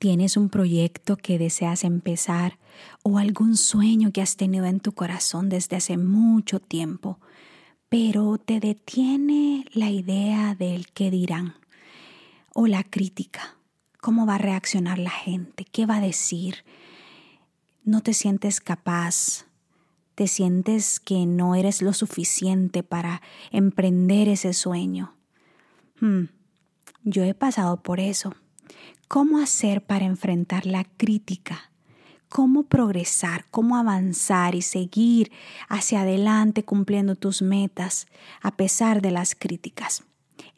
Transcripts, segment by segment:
¿Tienes un proyecto que deseas empezar o algún sueño que has tenido en tu corazón desde hace mucho tiempo, pero te detiene la idea del qué dirán o la crítica? ¿Cómo va a reaccionar la gente? ¿Qué va a decir? ¿No te sientes capaz? ¿Te sientes que no eres lo suficiente para emprender ese sueño? Hmm, yo he pasado por eso ¿Cómo hacer para enfrentar la crítica? ¿Cómo progresar? ¿Cómo avanzar y seguir hacia adelante cumpliendo tus metas a pesar de las críticas?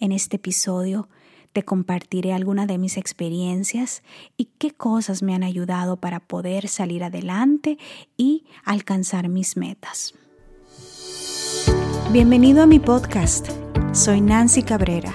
En este episodio te compartiré algunas de mis experiencias y qué cosas me han ayudado para poder salir adelante y alcanzar mis metas. Bienvenido a mi podcast. Soy Nancy Cabrera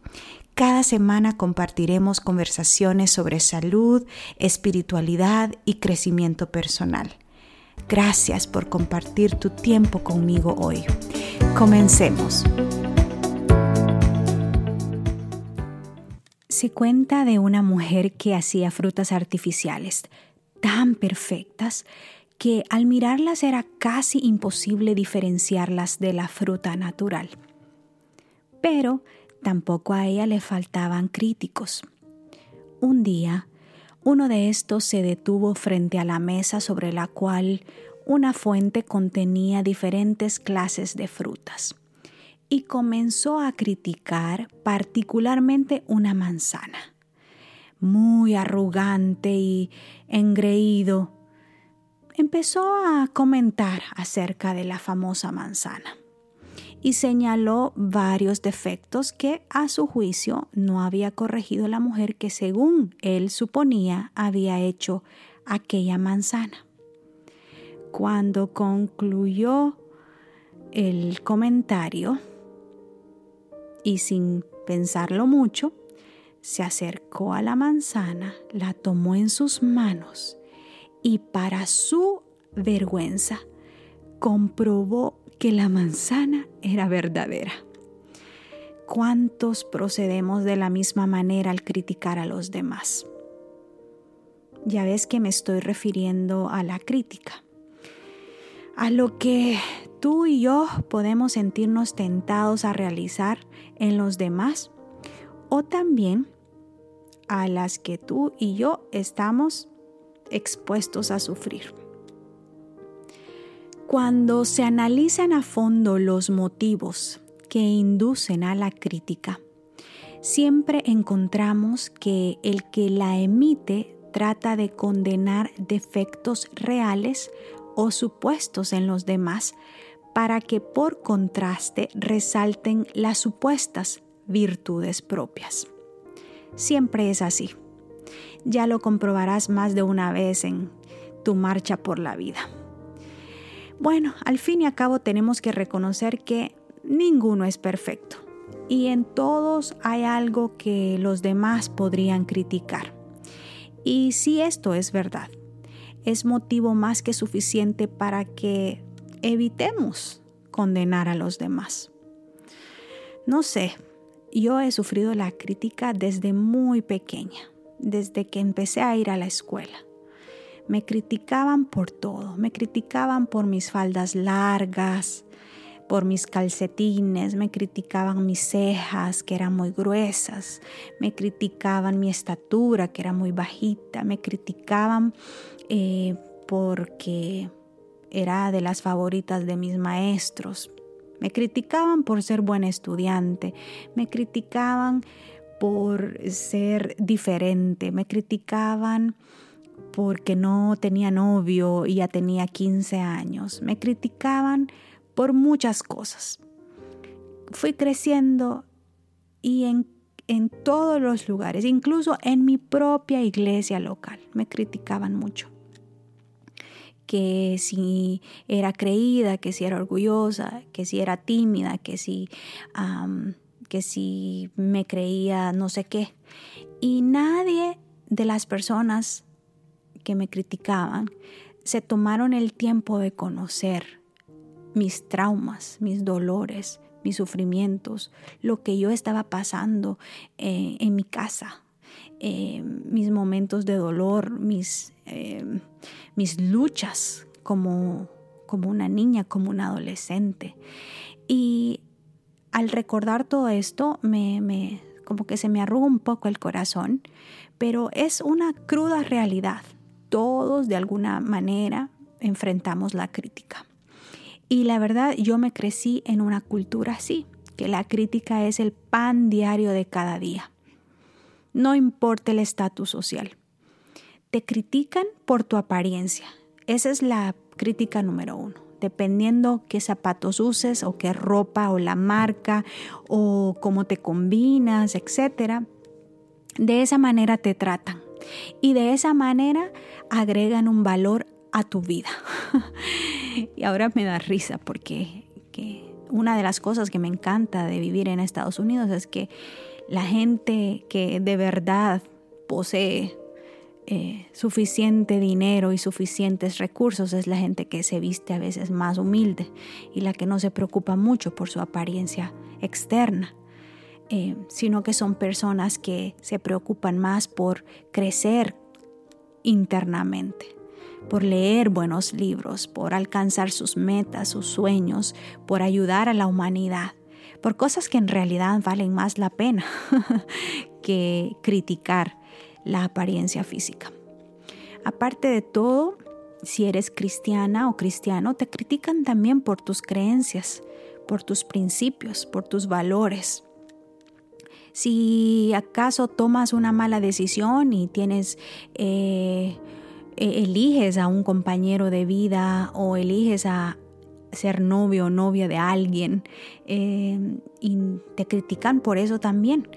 Cada semana compartiremos conversaciones sobre salud, espiritualidad y crecimiento personal. Gracias por compartir tu tiempo conmigo hoy. Comencemos. Se cuenta de una mujer que hacía frutas artificiales tan perfectas que al mirarlas era casi imposible diferenciarlas de la fruta natural. Pero Tampoco a ella le faltaban críticos. Un día, uno de estos se detuvo frente a la mesa sobre la cual una fuente contenía diferentes clases de frutas y comenzó a criticar particularmente una manzana. Muy arrogante y engreído, empezó a comentar acerca de la famosa manzana y señaló varios defectos que a su juicio no había corregido la mujer que según él suponía había hecho aquella manzana. Cuando concluyó el comentario y sin pensarlo mucho, se acercó a la manzana, la tomó en sus manos y para su vergüenza comprobó que la manzana era verdadera. ¿Cuántos procedemos de la misma manera al criticar a los demás? Ya ves que me estoy refiriendo a la crítica, a lo que tú y yo podemos sentirnos tentados a realizar en los demás o también a las que tú y yo estamos expuestos a sufrir. Cuando se analizan a fondo los motivos que inducen a la crítica, siempre encontramos que el que la emite trata de condenar defectos reales o supuestos en los demás para que por contraste resalten las supuestas virtudes propias. Siempre es así. Ya lo comprobarás más de una vez en tu marcha por la vida. Bueno, al fin y al cabo tenemos que reconocer que ninguno es perfecto y en todos hay algo que los demás podrían criticar. Y si esto es verdad, es motivo más que suficiente para que evitemos condenar a los demás. No sé, yo he sufrido la crítica desde muy pequeña, desde que empecé a ir a la escuela. Me criticaban por todo, me criticaban por mis faldas largas, por mis calcetines, me criticaban mis cejas que eran muy gruesas, me criticaban mi estatura que era muy bajita, me criticaban eh, porque era de las favoritas de mis maestros, me criticaban por ser buen estudiante, me criticaban por ser diferente, me criticaban porque no tenía novio y ya tenía 15 años. Me criticaban por muchas cosas. Fui creciendo y en, en todos los lugares, incluso en mi propia iglesia local, me criticaban mucho. que si era creída, que si era orgullosa, que si era tímida, que si, que si me creía no sé qué. Y nadie de las personas que me criticaban se tomaron el tiempo de conocer mis traumas, mis dolores, mis sufrimientos, lo que yo estaba pasando eh, en mi casa, eh, mis momentos de dolor, mis, eh, mis luchas como, como una niña, como una adolescente. Y al recordar todo esto, me, me, como que se me arruga un poco el corazón, pero es una cruda realidad. Todos de alguna manera enfrentamos la crítica. Y la verdad, yo me crecí en una cultura así, que la crítica es el pan diario de cada día. No importa el estatus social. Te critican por tu apariencia. Esa es la crítica número uno. Dependiendo qué zapatos uses o qué ropa o la marca o cómo te combinas, etc. De esa manera te tratan. Y de esa manera agregan un valor a tu vida. y ahora me da risa porque una de las cosas que me encanta de vivir en Estados Unidos es que la gente que de verdad posee eh, suficiente dinero y suficientes recursos es la gente que se viste a veces más humilde y la que no se preocupa mucho por su apariencia externa, eh, sino que son personas que se preocupan más por crecer internamente por leer buenos libros, por alcanzar sus metas, sus sueños, por ayudar a la humanidad, por cosas que en realidad valen más la pena que criticar la apariencia física. Aparte de todo, si eres cristiana o cristiano, te critican también por tus creencias, por tus principios, por tus valores. Si acaso tomas una mala decisión y tienes eh, e-, eliges a un compañero de vida o eliges a ser novio o novia de alguien eh, y te critican por eso también.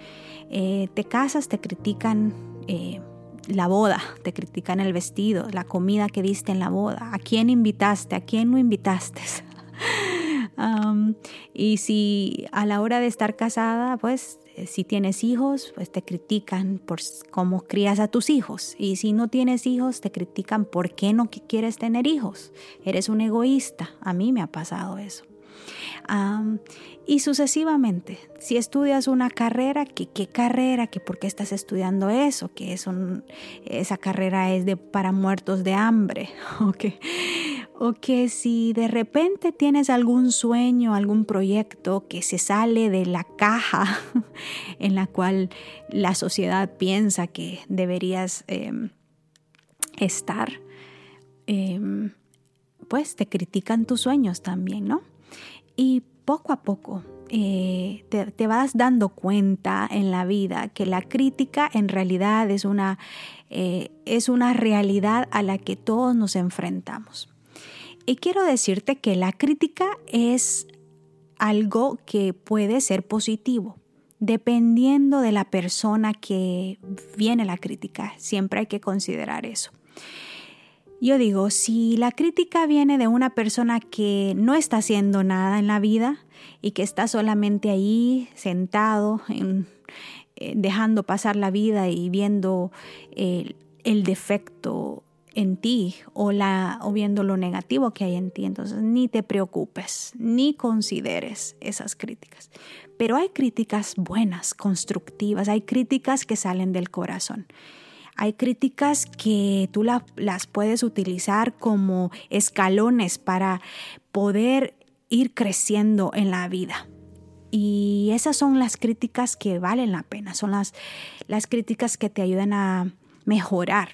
Eh, te casas, te critican eh, la boda, te critican el vestido, la comida que diste en la boda, a quién invitaste, a quién no invitaste. y si a la hora de estar casada, pues eh, si tienes hijos, pues te critican por cómo crías a tus hijos. Y si no tienes hijos, te critican por qué no quieres tener hijos. Eres un egoísta. A mí me ha pasado eso. Y sucesivamente, si estudias una carrera, ¿qué, carrera? ¿Qué ¿Por qué estás estudiando eso? Que esa carrera es de, para muertos de hambre. Okay o que si de repente tienes algún sueño, algún proyecto que se sale de la caja en la cual la sociedad piensa que deberías em, estar, em, pues te critican tus sueños también, ¿no? Y poco a poco eh, te, vas dando cuenta en la vida que la crítica en realidad es una, eh, es una realidad a la que todos nos enfrentamos. Y quiero decirte que la crítica es algo que puede ser positivo, dependiendo de la persona que viene la crítica. Siempre hay que considerar eso. Yo digo, si la crítica viene de una persona que no está haciendo nada en la vida y que está solamente ahí sentado, eh, dejando pasar la vida y viendo el, el defecto en ti o, o viendo lo negativo que hay en ti. Entonces, ni te preocupes, ni consideres esas críticas. Pero hay críticas buenas, constructivas, hay críticas que salen del corazón. Hay críticas que tú las puedes utilizar como escalones para poder ir creciendo en la vida. Y esas son las críticas que valen la pena, son las, las críticas que te ayudan a mejorar,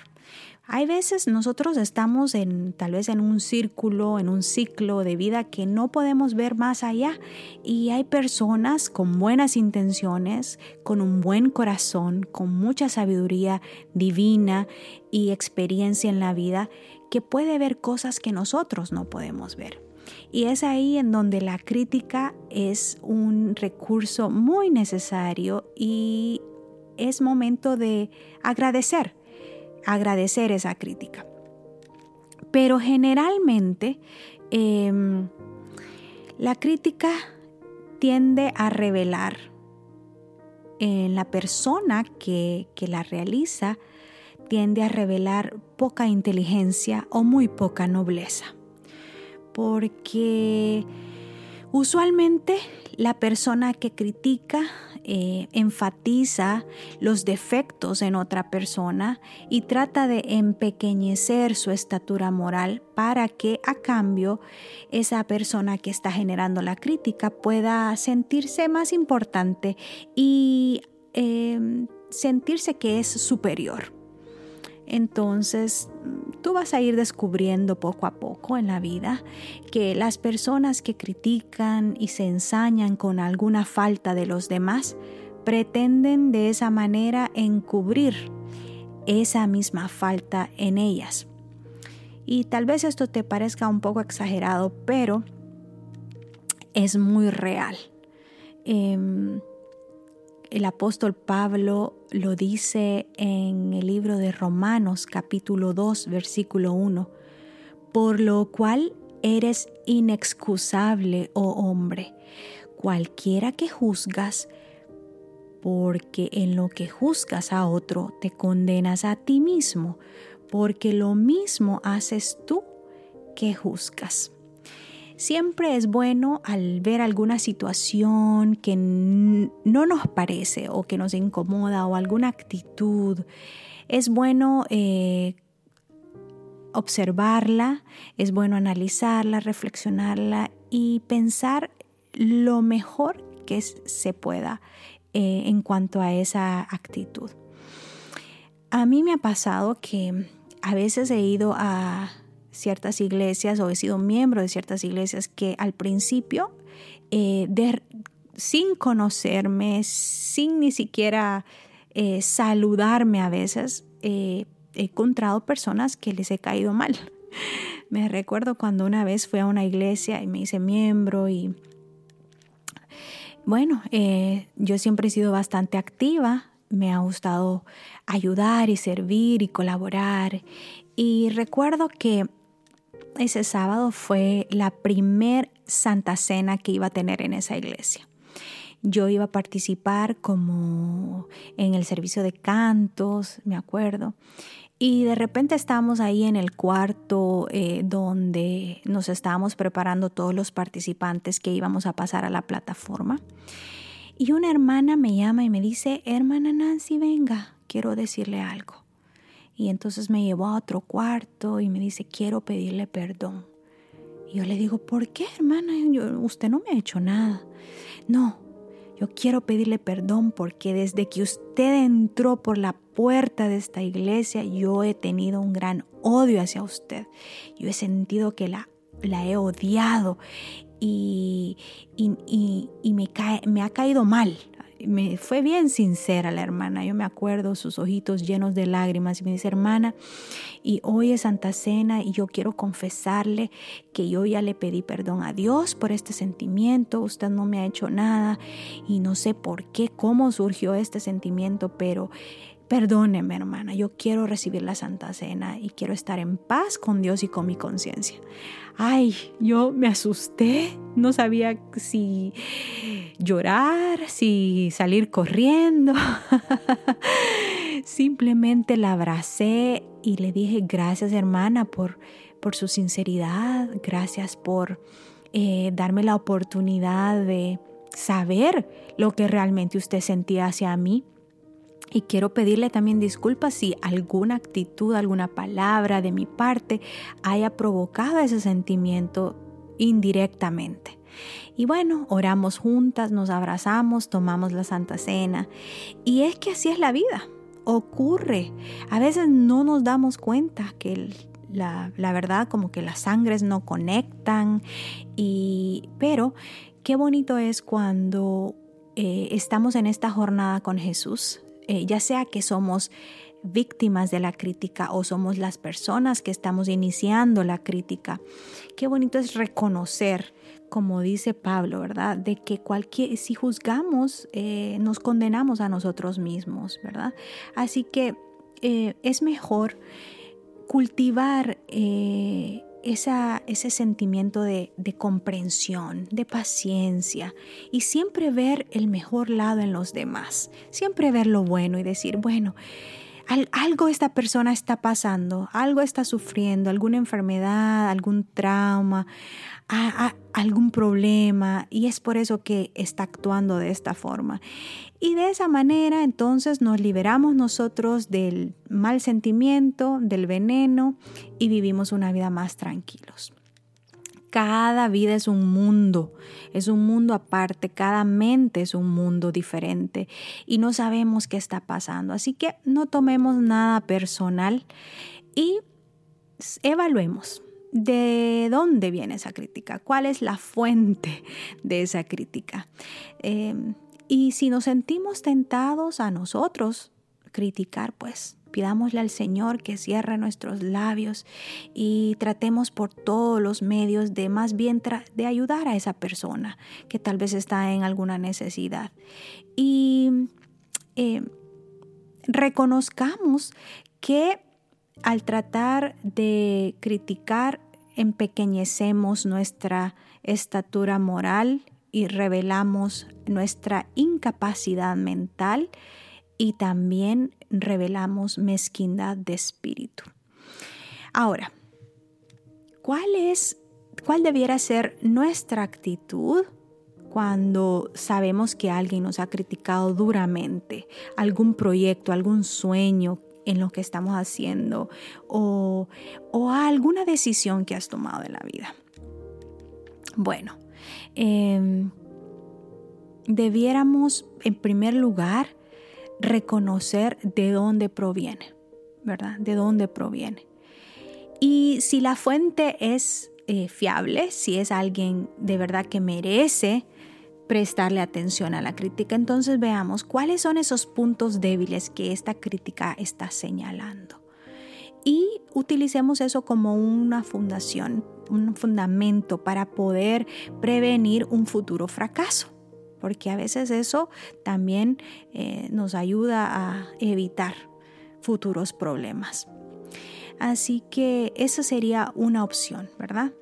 hay veces nosotros estamos en tal vez en un círculo, en un ciclo de vida que no podemos ver más allá y hay personas con buenas intenciones, con un buen corazón, con mucha sabiduría divina y experiencia en la vida que puede ver cosas que nosotros no podemos ver. Y es ahí en donde la crítica es un recurso muy necesario y es momento de agradecer agradecer esa crítica. Pero generalmente em, la crítica tiende a revelar en la persona que, que la realiza, tiende a revelar poca inteligencia o muy poca nobleza. Porque usualmente la persona que critica eh, enfatiza los defectos en otra persona y trata de empequeñecer su estatura moral para que a cambio esa persona que está generando la crítica pueda sentirse más importante y em, sentirse que es superior. Entonces, tú vas a ir descubriendo poco a poco en la vida que las personas que critican y se ensañan con alguna falta de los demás pretenden de esa manera encubrir esa misma falta en ellas. Y tal vez esto te parezca un poco exagerado, pero es muy real. Em, el apóstol Pablo lo dice en el libro de Romanos capítulo 2 versículo 1, por lo cual eres inexcusable, oh hombre, cualquiera que juzgas, porque en lo que juzgas a otro te condenas a ti mismo, porque lo mismo haces tú que juzgas. Siempre es bueno al ver alguna situación que no nos parece o que nos incomoda o alguna actitud, es bueno eh, observarla, es bueno analizarla, reflexionarla y pensar lo mejor que se pueda eh, en cuanto a esa actitud. A mí me ha pasado que a veces he ido a ciertas iglesias o he sido miembro de ciertas iglesias que al principio, eh, sin conocerme, sin ni siquiera eh, saludarme a veces, eh, he encontrado personas que les he caído mal. Me recuerdo cuando una vez fui a una iglesia y me hice miembro y bueno, yo siempre he sido bastante activa, me ha gustado ayudar y servir y colaborar. Y recuerdo que ese sábado fue la primer Santa Cena que iba a tener en esa iglesia. Yo iba a participar como en el servicio de cantos, me acuerdo. Y de repente estábamos ahí en el cuarto eh, donde nos estábamos preparando todos los participantes que íbamos a pasar a la plataforma. Y una hermana me llama y me dice, hermana Nancy, venga, quiero decirle algo. Y entonces me llevó a otro cuarto y me dice, quiero pedirle perdón. Y yo le digo, ¿por qué, hermana? usted no me ha hecho nada. No, yo quiero pedirle perdón porque desde que usted entró por la puerta de esta iglesia, yo he tenido un gran odio hacia usted. Yo he sentido que la, la he odiado y, y, me, cae, me ha caído mal me fue bien sincera la hermana. Yo me acuerdo sus ojitos llenos de lágrimas y me dice, hermana, y hoy es Santa Cena y yo quiero confesarle que yo ya le pedí perdón a Dios por este sentimiento. Usted no me ha hecho nada y no sé por qué, cómo surgió este sentimiento, pero Perdóneme, hermana, yo quiero recibir la Santa Cena y quiero estar en paz con Dios y con mi conciencia. Ay, yo me asusté, no sabía si llorar, si salir corriendo. Simplemente la abracé y le dije, gracias hermana por, por su sinceridad, gracias por eh, darme la oportunidad de saber lo que realmente usted sentía hacia mí. Y quiero pedirle también disculpas si alguna actitud, alguna palabra de mi parte haya provocado ese sentimiento indirectamente. Y bueno, oramos juntas, nos abrazamos, tomamos la Santa Cena. Y es que así es la vida, ocurre. A veces no nos damos cuenta que la, verdad como que las sangres no conectan. Y, pero qué bonito es cuando eh, estamos en esta jornada con Jesús, eh, ya sea que somos víctimas de la crítica o somos las personas que estamos iniciando la crítica. Qué bonito es reconocer, como dice Pablo, ¿verdad? De que cualquier, si juzgamos, eh, nos condenamos a nosotros mismos, ¿verdad? Así que eh, es mejor cultivar ese sentimiento de, de, comprensión, de paciencia y siempre ver el mejor lado en los demás, siempre ver lo bueno y decir, bueno, algo esta persona está pasando, algo está sufriendo, alguna enfermedad, algún trauma, algún problema y es por eso que está actuando de esta forma. Y de esa manera entonces nos liberamos nosotros del mal sentimiento, del veneno y vivimos una vida más tranquilos. Cada vida es un mundo, es un mundo aparte, cada mente es un mundo diferente y no sabemos qué está pasando. Así que no tomemos nada personal y evaluemos de dónde viene esa crítica, cuál es la fuente de esa crítica. Em, y si nos sentimos tentados a nosotros criticar, pues Pidámosle al Señor que cierre nuestros labios y tratemos por todos los medios de más bien de ayudar a esa persona que tal vez está en alguna necesidad. Y eh, reconozcamos que al tratar de criticar, empequeñecemos nuestra estatura moral y revelamos nuestra incapacidad mental y también revelamos mezquindad de espíritu. Ahora, ¿cuál es cuál debiera ser nuestra actitud cuando sabemos que alguien nos ha criticado duramente algún proyecto, algún sueño en lo que estamos haciendo o, alguna decisión que has tomado en la vida? Bueno, em, debiéramos en primer lugar reconocer de dónde proviene, ¿verdad? De dónde proviene. Y si la fuente es eh, fiable, si es alguien de verdad que merece prestarle atención a la crítica, entonces veamos cuáles son esos puntos débiles que esta crítica está señalando. Y utilicemos eso como una fundación, un fundamento para poder prevenir un futuro fracaso porque a veces eso también eh, nos ayuda a evitar futuros problemas. Así que esa sería una opción, ¿verdad?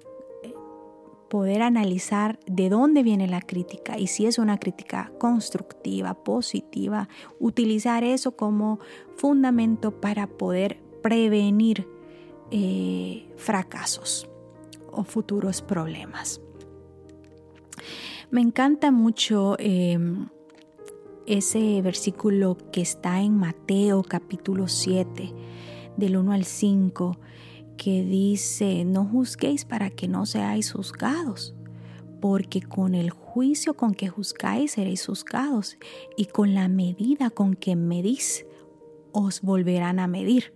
Poder analizar de dónde viene la crítica y si es una crítica constructiva, positiva, utilizar eso como fundamento para poder prevenir eh, fracasos o futuros problemas. Me encanta mucho em, ese versículo que está en Mateo capítulo 7, del 1 al 5, que dice, no juzguéis para que no seáis juzgados, porque con el juicio con que juzgáis seréis juzgados, y con la medida con que medís os volverán a medir.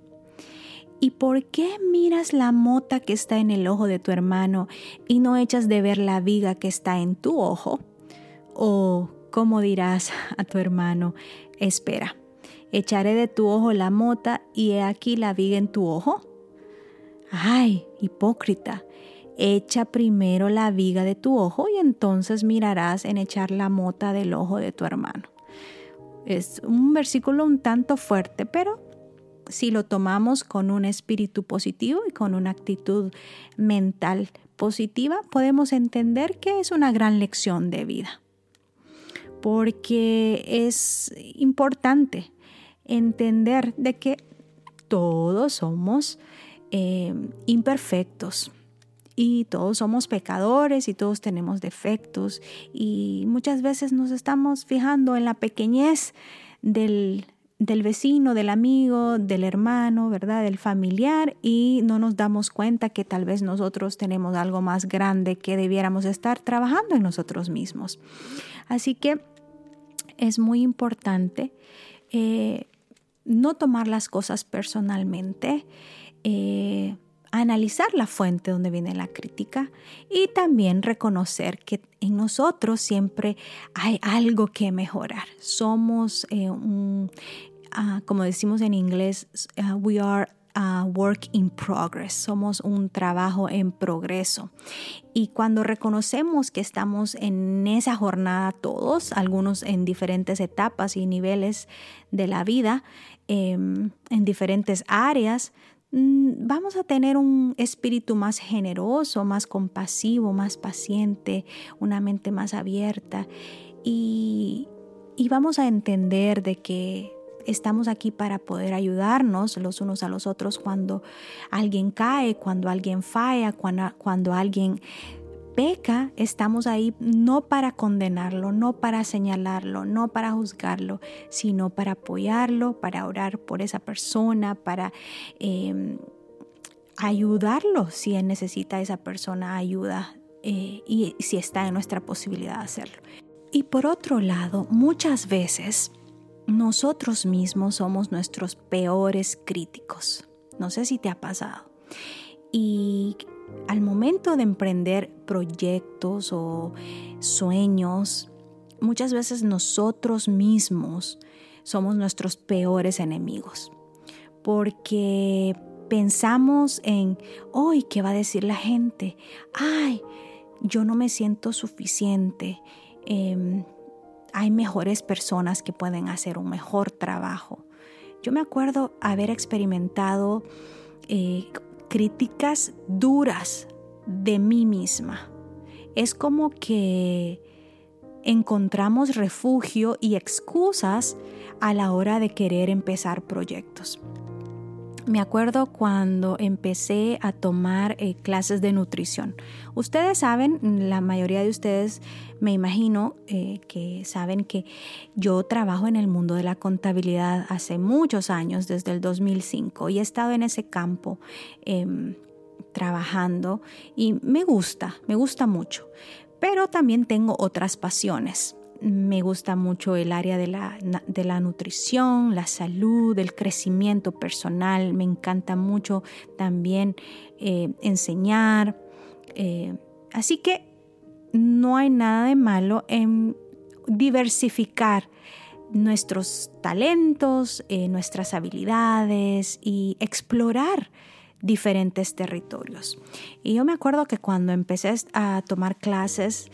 ¿Y por qué miras la mota que está en el ojo de tu hermano y no echas de ver la viga que está en tu ojo? ¿O cómo dirás a tu hermano, espera, echaré de tu ojo la mota y he aquí la viga en tu ojo? Ay, hipócrita, echa primero la viga de tu ojo y entonces mirarás en echar la mota del ojo de tu hermano. Es un versículo un tanto fuerte, pero si lo tomamos con un espíritu positivo y con una actitud mental positiva, podemos entender que es una gran lección de vida. Porque es importante entender de que todos somos eh, imperfectos y todos somos pecadores y todos tenemos defectos y muchas veces nos estamos fijando en la pequeñez del, del vecino, del amigo, del hermano, ¿verdad? Del familiar y no nos damos cuenta que tal vez nosotros tenemos algo más grande que debiéramos estar trabajando en nosotros mismos. Así que es muy importante eh, no tomar las cosas personalmente, eh, analizar la fuente donde viene la crítica y también reconocer que en nosotros siempre hay algo que mejorar. Somos eh, un, Ah, como decimos en inglés, ah, we are a work in progress, somos un trabajo en progreso. Y cuando reconocemos que estamos en esa jornada todos, algunos en diferentes etapas y niveles de la vida, em, en diferentes áreas, mm, vamos a tener un espíritu más generoso, más compasivo, más paciente, una mente más abierta y, y vamos a entender de que estamos aquí para poder ayudarnos los unos a los otros cuando alguien cae, cuando alguien falla, cuando, alguien peca, estamos ahí no para condenarlo, no para señalarlo, no para juzgarlo, sino para apoyarlo, para orar por esa persona, para em, ayudarlo si necesita esa persona ayuda eh, y si está en nuestra posibilidad de hacerlo. Y por otro lado, muchas veces nosotros mismos somos nuestros peores críticos. No sé si te ha pasado. Y al momento de emprender proyectos o sueños, muchas veces nosotros mismos somos nuestros peores enemigos. Porque pensamos en, hoy, ¿qué va a decir la gente? Ay, yo no me siento suficiente. Em, hay mejores personas que pueden hacer un mejor trabajo. Yo me acuerdo haber experimentado eh, críticas duras de mí misma. Es como que encontramos refugio y excusas a la hora de querer empezar proyectos. Me acuerdo cuando empecé a tomar eh, clases de nutrición. Ustedes saben, la mayoría de ustedes me imagino eh, que saben que yo trabajo en el mundo de la contabilidad hace muchos años, desde el 2005, y he estado en ese campo em, trabajando y me gusta, me gusta mucho. Pero también tengo otras pasiones me gusta mucho el área de la, de la, nutrición, la salud, el crecimiento personal. Me encanta mucho también eh, enseñar. Eh, así que no hay nada de malo en diversificar nuestros talentos, eh, nuestras habilidades y explorar diferentes territorios. Y yo me acuerdo que cuando empecé a tomar clases,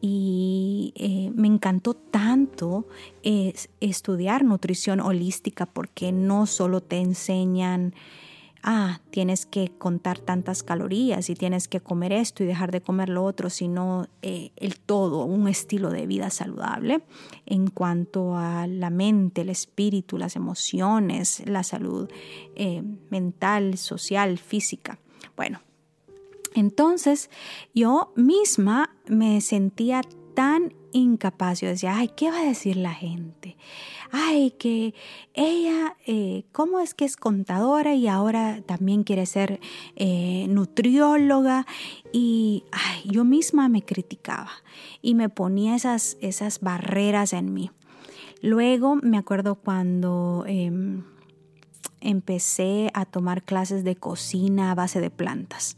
y eh, me encantó tanto estudiar nutrición holística porque no solo te enseñan, ah, tienes que contar tantas calorías y tienes que comer esto y dejar de comer lo otro, sino eh, el todo, un estilo de vida saludable en cuanto a la mente, el espíritu, las emociones, la salud eh, mental, social, física. Bueno, entonces yo misma me sentía tan incapaz. Yo decía, ay, ¿qué va a decir la gente? Ay, que ella, eh, ¿cómo es que es contadora y ahora también quiere ser eh, nutrióloga? Y yo misma me criticaba y me ponía esas, esas barreras en mí. Luego me acuerdo cuando em, empecé a tomar clases de cocina a base de plantas.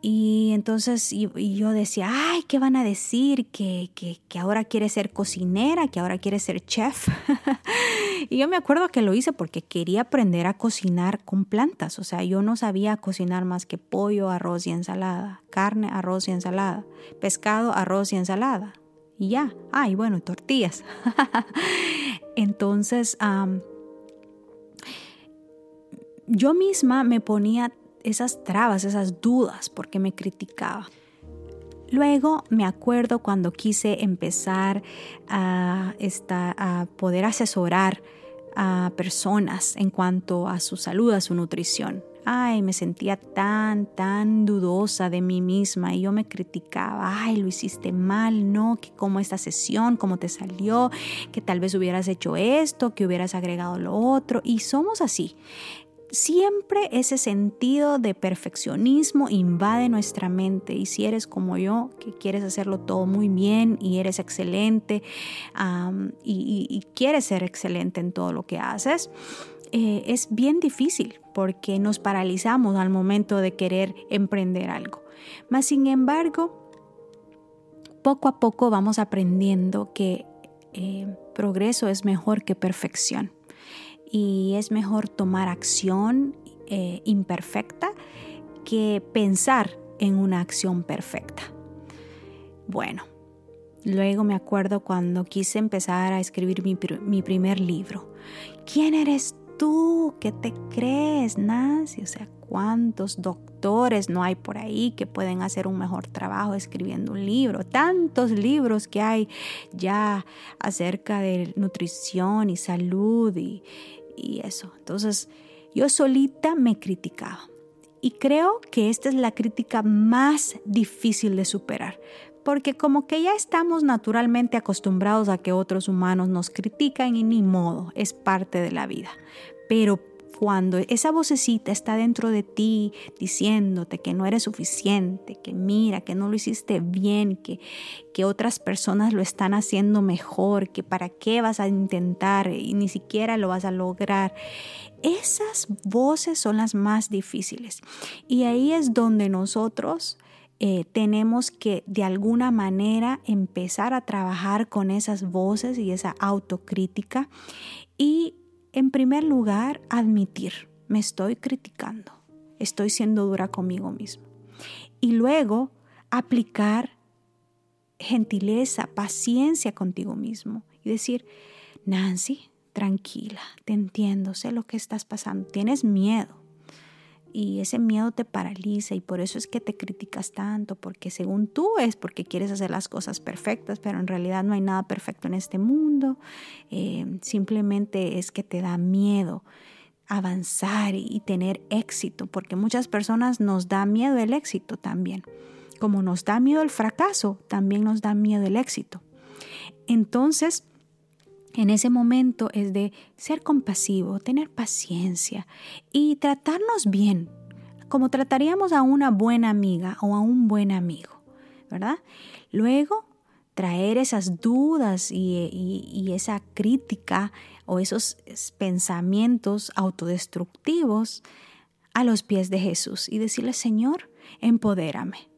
Y entonces yo decía, ay, ¿qué van a decir? Que, ahora quiere ser cocinera, que ahora quiere ser chef. y yo me acuerdo que lo hice porque quería aprender a cocinar con plantas. O sea, yo no sabía cocinar más que pollo, arroz y ensalada, carne, arroz y ensalada, pescado, arroz y ensalada. Y ya, ay, bueno, tortillas. entonces, yo misma me ponía esas trabas, esas dudas, porque me criticaba. Luego me acuerdo cuando quise empezar a, a poder asesorar a personas en cuanto a su salud, a su nutrición. Ay, me sentía tan, tan dudosa de mí misma y yo me criticaba, ay, lo hiciste mal, no, que cómo esta sesión, cómo te salió, que tal vez hubieras hecho esto, que hubieras agregado lo otro. Y somos así siempre ese sentido de perfeccionismo invade nuestra mente y si eres como yo, que quieres hacerlo todo muy bien y eres excelente y, quieres ser excelente en todo lo que haces, eh, es bien difícil porque nos paralizamos al momento de querer emprender algo. Mas, sin embargo, poco a poco vamos aprendiendo que eh, progreso es mejor que perfección y es mejor tomar acción eh, imperfecta que pensar en una acción perfecta. Bueno, luego me acuerdo cuando quise empezar a escribir mi, mi primer libro. ¿Quién eres tú, ¿qué te crees, Nancy? O sea, ¿cuántos doctores no hay por ahí que pueden hacer un mejor trabajo escribiendo un libro? Tantos libros que hay ya acerca de nutrición y salud y, y eso. Entonces, yo solita me criticaba. Y creo que esta es la crítica más difícil de superar, porque como que ya estamos naturalmente acostumbrados a que otros humanos nos critican y ni modo, es parte de la vida. Pero cuando esa vocecita está dentro de ti diciéndote que no eres suficiente, que mira, que no lo hiciste bien, que, que otras personas lo están haciendo mejor, que para qué vas a intentar y ni siquiera lo vas a lograr. Esas voces son las más difíciles. Y ahí es donde nosotros eh, tenemos que de alguna manera empezar a trabajar con esas voces y esa autocrítica y en primer lugar admitir, me estoy criticando, estoy siendo dura conmigo mismo. Y luego aplicar gentileza, paciencia contigo mismo y decir, Nancy, tranquila, te entiendo, sé lo que estás pasando, tienes miedo, y ese miedo te paraliza y por eso es que te criticas tanto, porque según tú es porque quieres hacer las cosas perfectas, pero en realidad no hay nada perfecto en este mundo, eh, simplemente es que te da miedo avanzar y tener éxito, porque muchas personas nos da miedo el éxito también. Como nos da miedo el fracaso, también nos da miedo el éxito. Entonces, en ese momento es de ser compasivo, tener paciencia y tratarnos bien, como trataríamos a una buena amiga o a un buen amigo, ¿verdad? Luego, traer esas dudas y, esa crítica o esos pensamientos autodestructivos a los pies de Jesús y decirle, Señor, empodérame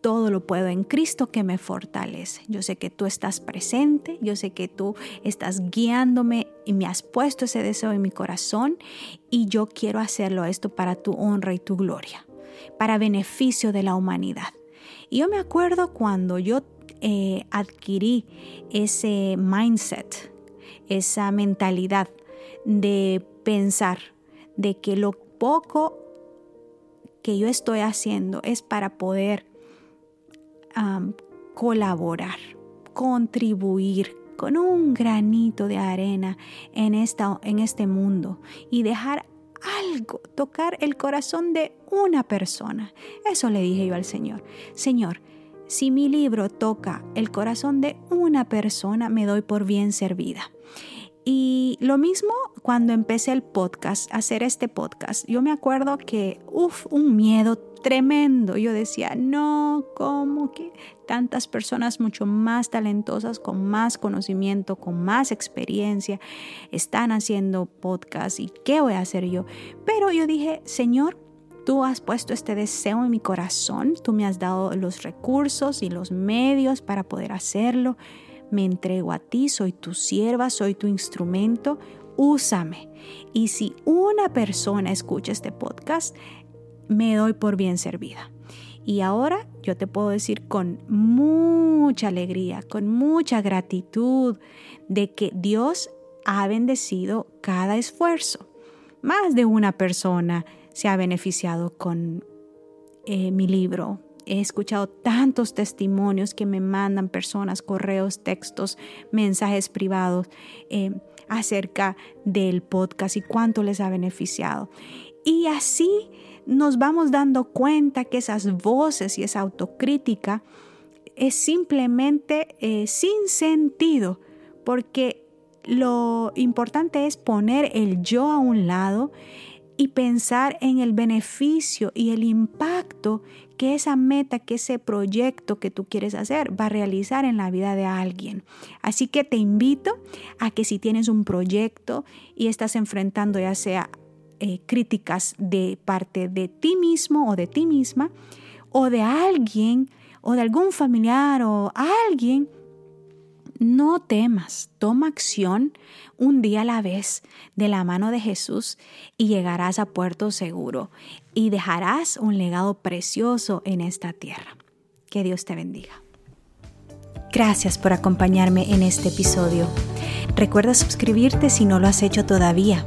todo lo puedo en Cristo que me fortalece. Yo sé que tú estás presente, yo sé que tú estás guiándome y me has puesto ese deseo en mi corazón y yo quiero hacerlo esto para tu honra y tu gloria, para beneficio de la humanidad. Y yo me acuerdo cuando yo eh, adquirí ese mindset, esa mentalidad de pensar de que lo poco que yo estoy haciendo es para poder colaborar, contribuir con un granito de arena en, esta, en este mundo y dejar algo, tocar el corazón de una persona. Eso le dije yo al Señor. Señor, si mi libro toca el corazón de una persona, me doy por bien servida. Y lo mismo cuando empecé el podcast, hacer este podcast. Yo me acuerdo que, uff, un miedo tremendo. Yo decía, no, ¿cómo que tantas personas mucho más talentosas, con más conocimiento, con más experiencia, están haciendo podcast y qué voy a hacer yo? Pero yo dije, Señor, tú has puesto este deseo en mi corazón, tú me has dado los recursos y los medios para poder hacerlo. Me entrego a ti, soy tu sierva, soy tu instrumento, úsame. Y si una persona escucha este podcast, me doy por bien servida. Y ahora yo te puedo decir con mucha alegría, con mucha gratitud de que Dios ha bendecido cada esfuerzo. Más de una persona se ha beneficiado con eh, mi libro. He escuchado tantos testimonios que me mandan personas, correos, textos, mensajes privados eh, acerca del podcast y cuánto les ha beneficiado. Y así nos vamos dando cuenta que esas voces y esa autocrítica es simplemente eh, sin sentido, porque lo importante es poner el yo a un lado y pensar en el beneficio y el impacto que esa meta, que ese proyecto que tú quieres hacer va a realizar en la vida de alguien. Así que te invito a que si tienes un proyecto y estás enfrentando ya sea eh, críticas de parte de ti mismo o de ti misma o de alguien o de algún familiar o alguien, no temas, toma acción un día a la vez de la mano de Jesús y llegarás a puerto seguro y dejarás un legado precioso en esta tierra. Que Dios te bendiga. Gracias por acompañarme en este episodio. Recuerda suscribirte si no lo has hecho todavía